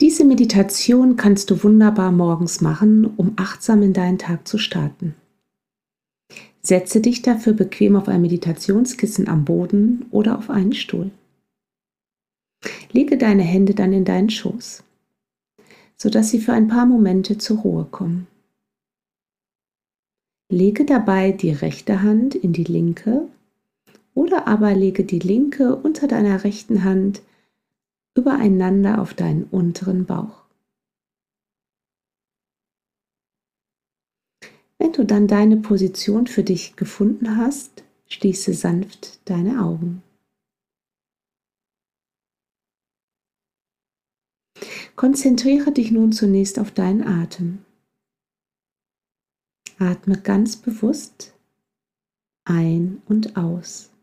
Diese Meditation kannst du wunderbar morgens machen, um achtsam in deinen Tag zu starten. Setze dich dafür bequem auf ein Meditationskissen am Boden oder auf einen Stuhl. Lege deine Hände dann in deinen Schoß, sodass sie für ein paar Momente zur Ruhe kommen. Lege dabei die rechte Hand in die linke oder aber lege die linke unter deiner rechten Hand übereinander auf deinen unteren Bauch. Wenn du dann deine Position für dich gefunden hast, schließe sanft deine Augen. Konzentriere dich nun zunächst auf deinen Atem. Atme ganz bewusst ein und aus.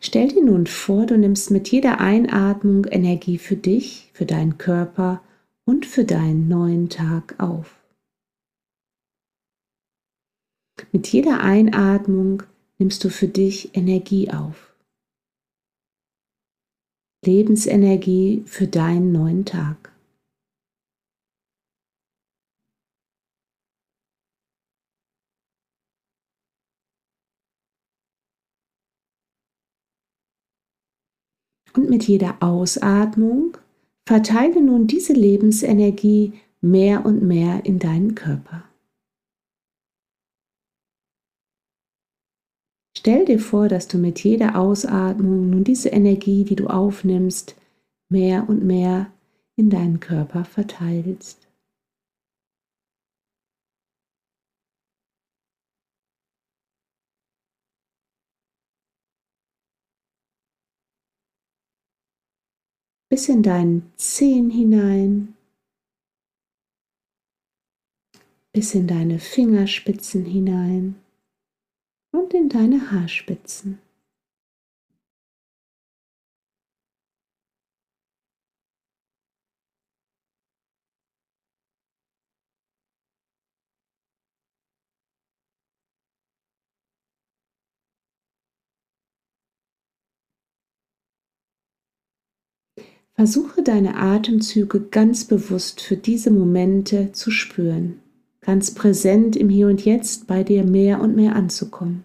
Stell dir nun vor, du nimmst mit jeder Einatmung Energie für dich, für deinen Körper und für deinen neuen Tag auf. Mit jeder Einatmung nimmst du für dich Energie auf. Lebensenergie für deinen neuen Tag. Und mit jeder Ausatmung verteile nun diese Lebensenergie mehr und mehr in deinen Körper. Stell dir vor, dass du mit jeder Ausatmung nun diese Energie, die du aufnimmst, mehr und mehr in deinen Körper verteilst. Bis in deinen Zehen hinein, bis in deine Fingerspitzen hinein und in deine Haarspitzen. Versuche deine Atemzüge ganz bewusst für diese Momente zu spüren, ganz präsent im Hier und Jetzt bei dir mehr und mehr anzukommen.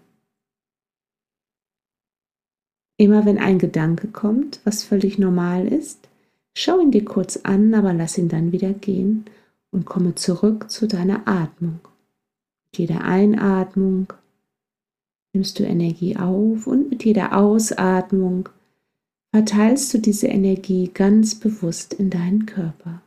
Immer wenn ein Gedanke kommt, was völlig normal ist, schau ihn dir kurz an, aber lass ihn dann wieder gehen und komme zurück zu deiner Atmung. Mit jeder Einatmung nimmst du Energie auf und mit jeder Ausatmung verteilst du diese Energie ganz bewusst in deinen Körper.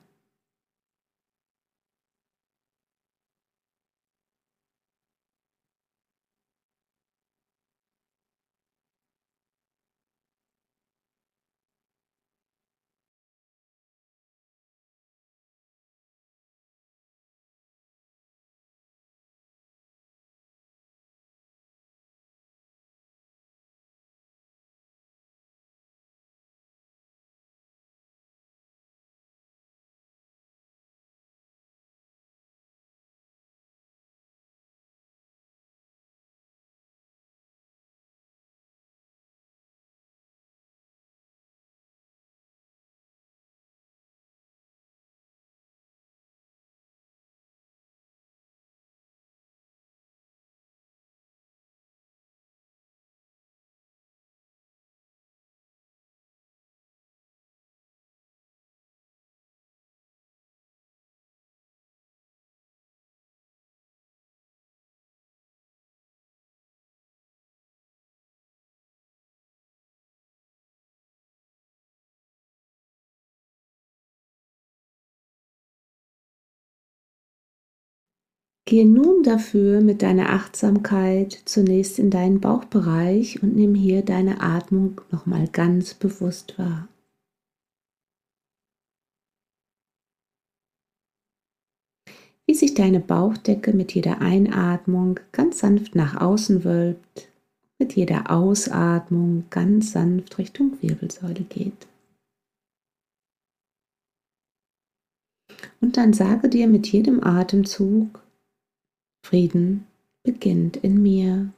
Gehe nun dafür mit deiner Achtsamkeit zunächst in deinen Bauchbereich und nimm hier deine Atmung nochmal ganz bewusst wahr. Wie sich deine Bauchdecke mit jeder Einatmung ganz sanft nach außen wölbt, mit jeder Ausatmung ganz sanft Richtung Wirbelsäule geht. Und dann sage dir mit jedem Atemzug, Frieden beginnt in mir.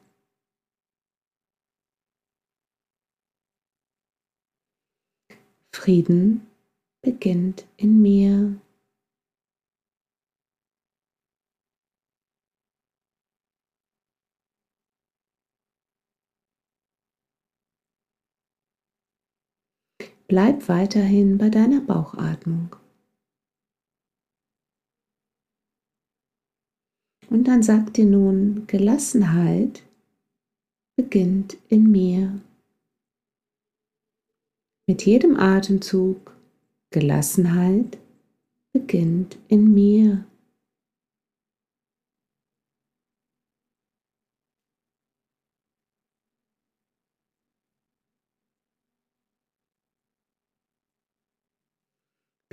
Frieden beginnt in mir. Bleib weiterhin bei deiner Bauchatmung. Und dann sag dir nun, Gelassenheit beginnt in mir. Mit jedem Atemzug Gelassenheit beginnt in mir.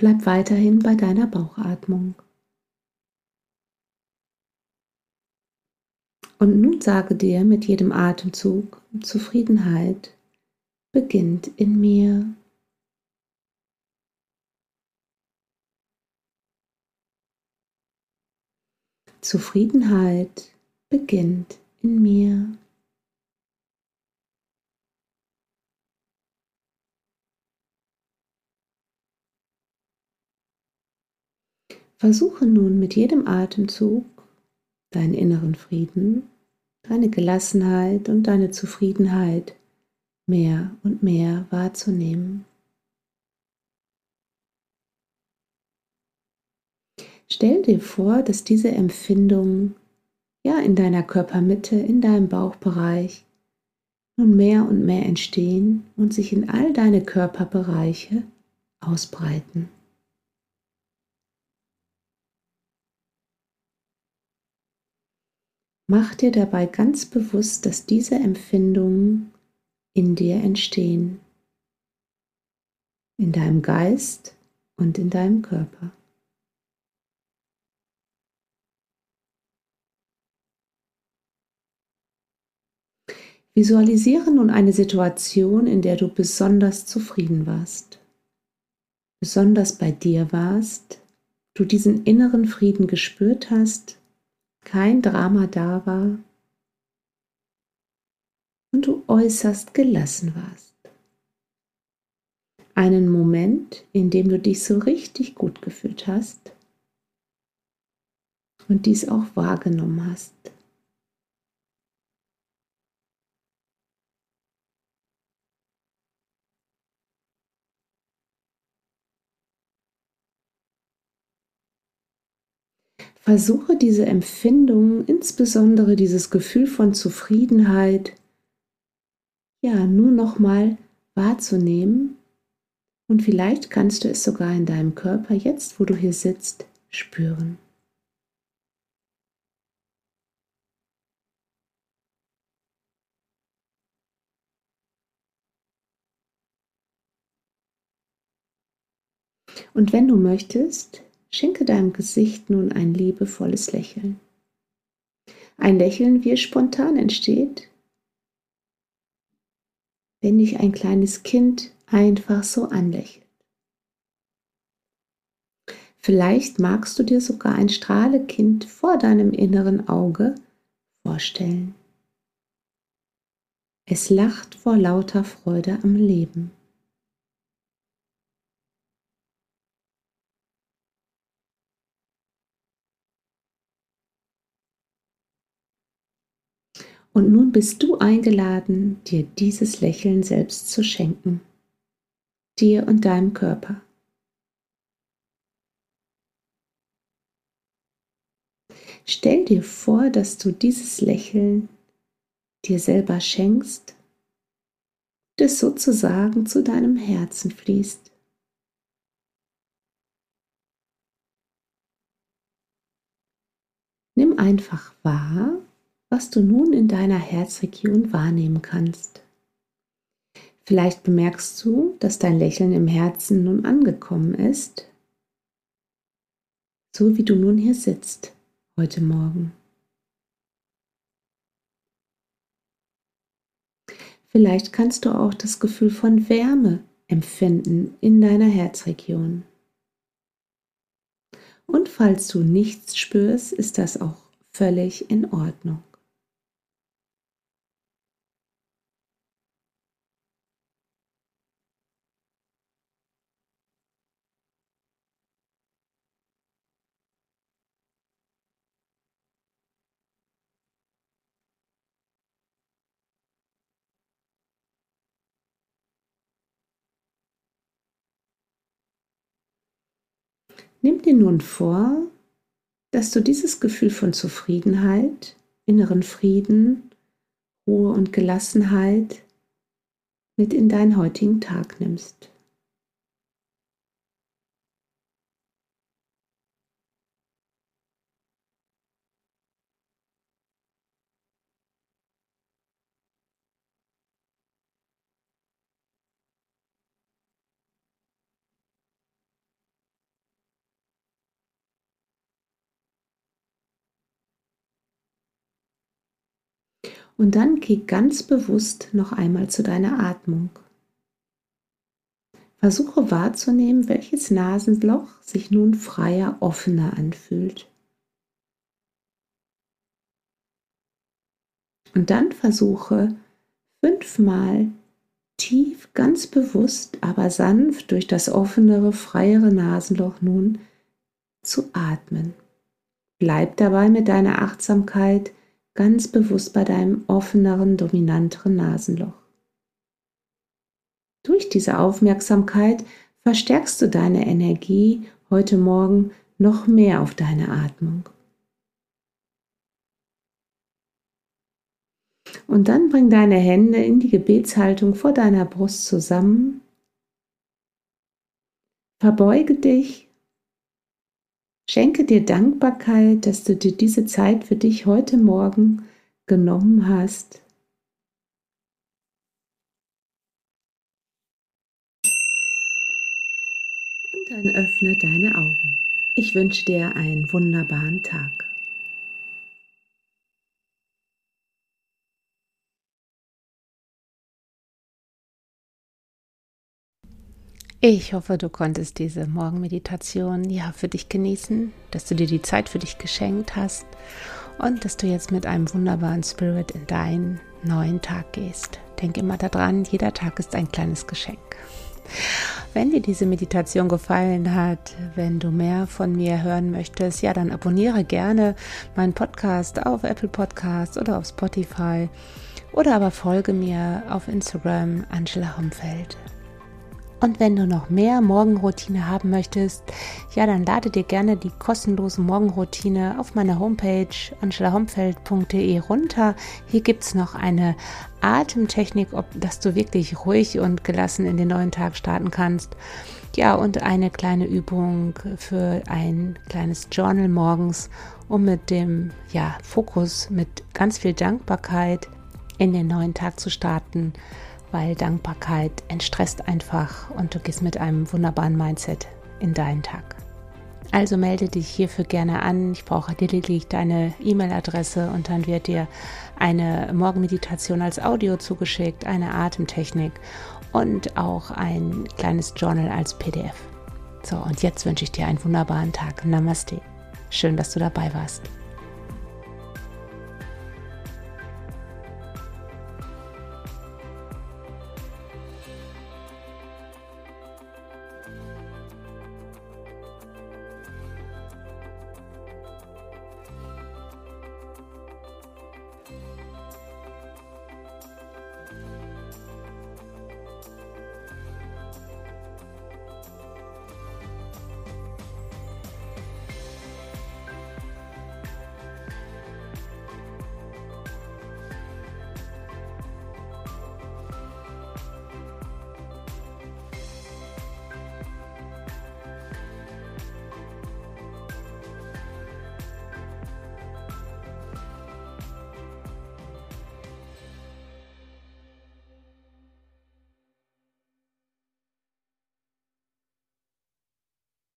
Bleib weiterhin bei deiner Bauchatmung. Und nun sage dir mit jedem Atemzug, Zufriedenheit beginnt in mir. Zufriedenheit beginnt in mir. Versuche nun mit jedem Atemzug deinen inneren Frieden, deine Gelassenheit und deine Zufriedenheit mehr und mehr wahrzunehmen. Stell dir vor, dass diese Empfindungen ja in deiner Körpermitte, in deinem Bauchbereich nun mehr und mehr entstehen und sich in all deine Körperbereiche ausbreiten. Mach dir dabei ganz bewusst, dass diese Empfindungen in dir entstehen, in deinem Geist und in deinem Körper. Visualisiere nun eine Situation, in der du besonders zufrieden warst, besonders bei dir warst, du diesen inneren Frieden gespürt hast kein Drama da war und du äußerst gelassen warst. Einen Moment, in dem du dich so richtig gut gefühlt hast und dies auch wahrgenommen hast. Versuche diese Empfindung, insbesondere dieses Gefühl von Zufriedenheit, ja, nur noch mal wahrzunehmen und vielleicht kannst du es sogar in deinem Körper jetzt, wo du hier sitzt, spüren. Und wenn du möchtest, Schenke deinem Gesicht nun ein liebevolles Lächeln. Ein Lächeln, wie es spontan entsteht, wenn dich ein kleines Kind einfach so anlächelt. Vielleicht magst du dir sogar ein Strahlekind vor deinem inneren Auge vorstellen. Es lacht vor lauter Freude am Leben. Und nun bist du eingeladen, dir dieses Lächeln selbst zu schenken, dir und deinem Körper. Stell dir vor, dass du dieses Lächeln dir selber schenkst, das sozusagen zu deinem Herzen fließt. Nimm einfach wahr, was du nun in deiner Herzregion wahrnehmen kannst. Vielleicht bemerkst du, dass dein Lächeln im Herzen nun angekommen ist, so wie du nun hier sitzt heute Morgen. Vielleicht kannst du auch das Gefühl von Wärme empfinden in deiner Herzregion. Und falls du nichts spürst, ist das auch völlig in Ordnung. Nimm dir nun vor, dass du dieses Gefühl von Zufriedenheit, inneren Frieden, Ruhe und Gelassenheit mit in deinen heutigen Tag nimmst. Und dann geh ganz bewusst noch einmal zu deiner Atmung. Versuche wahrzunehmen, welches Nasenloch sich nun freier, offener anfühlt. Und dann versuche fünfmal tief, ganz bewusst, aber sanft durch das offenere, freiere Nasenloch nun zu atmen. Bleib dabei mit deiner Achtsamkeit ganz bewusst bei deinem offeneren, dominanteren Nasenloch. Durch diese Aufmerksamkeit verstärkst du deine Energie heute Morgen noch mehr auf deine Atmung. Und dann bring deine Hände in die Gebetshaltung vor deiner Brust zusammen. Verbeuge dich Schenke dir Dankbarkeit, dass du dir diese Zeit für dich heute Morgen genommen hast. Und dann öffne deine Augen. Ich wünsche dir einen wunderbaren Tag. Ich hoffe, du konntest diese Morgenmeditation ja für dich genießen, dass du dir die Zeit für dich geschenkt hast und dass du jetzt mit einem wunderbaren Spirit in deinen neuen Tag gehst. Denk immer daran, jeder Tag ist ein kleines Geschenk. Wenn dir diese Meditation gefallen hat, wenn du mehr von mir hören möchtest, ja, dann abonniere gerne meinen Podcast auf Apple Podcasts oder auf Spotify oder aber folge mir auf Instagram Angela Homfeld. Und wenn du noch mehr Morgenroutine haben möchtest, ja, dann lade dir gerne die kostenlose Morgenroutine auf meiner Homepage angelahomfeld.de runter. Hier gibt es noch eine Atemtechnik, ob, dass du wirklich ruhig und gelassen in den neuen Tag starten kannst. Ja, und eine kleine Übung für ein kleines Journal morgens, um mit dem ja, Fokus, mit ganz viel Dankbarkeit in den neuen Tag zu starten weil Dankbarkeit entstresst einfach und du gehst mit einem wunderbaren Mindset in deinen Tag. Also melde dich hierfür gerne an. Ich brauche lediglich deine E-Mail-Adresse und dann wird dir eine Morgenmeditation als Audio zugeschickt, eine Atemtechnik und auch ein kleines Journal als PDF. So, und jetzt wünsche ich dir einen wunderbaren Tag. Namaste. Schön, dass du dabei warst.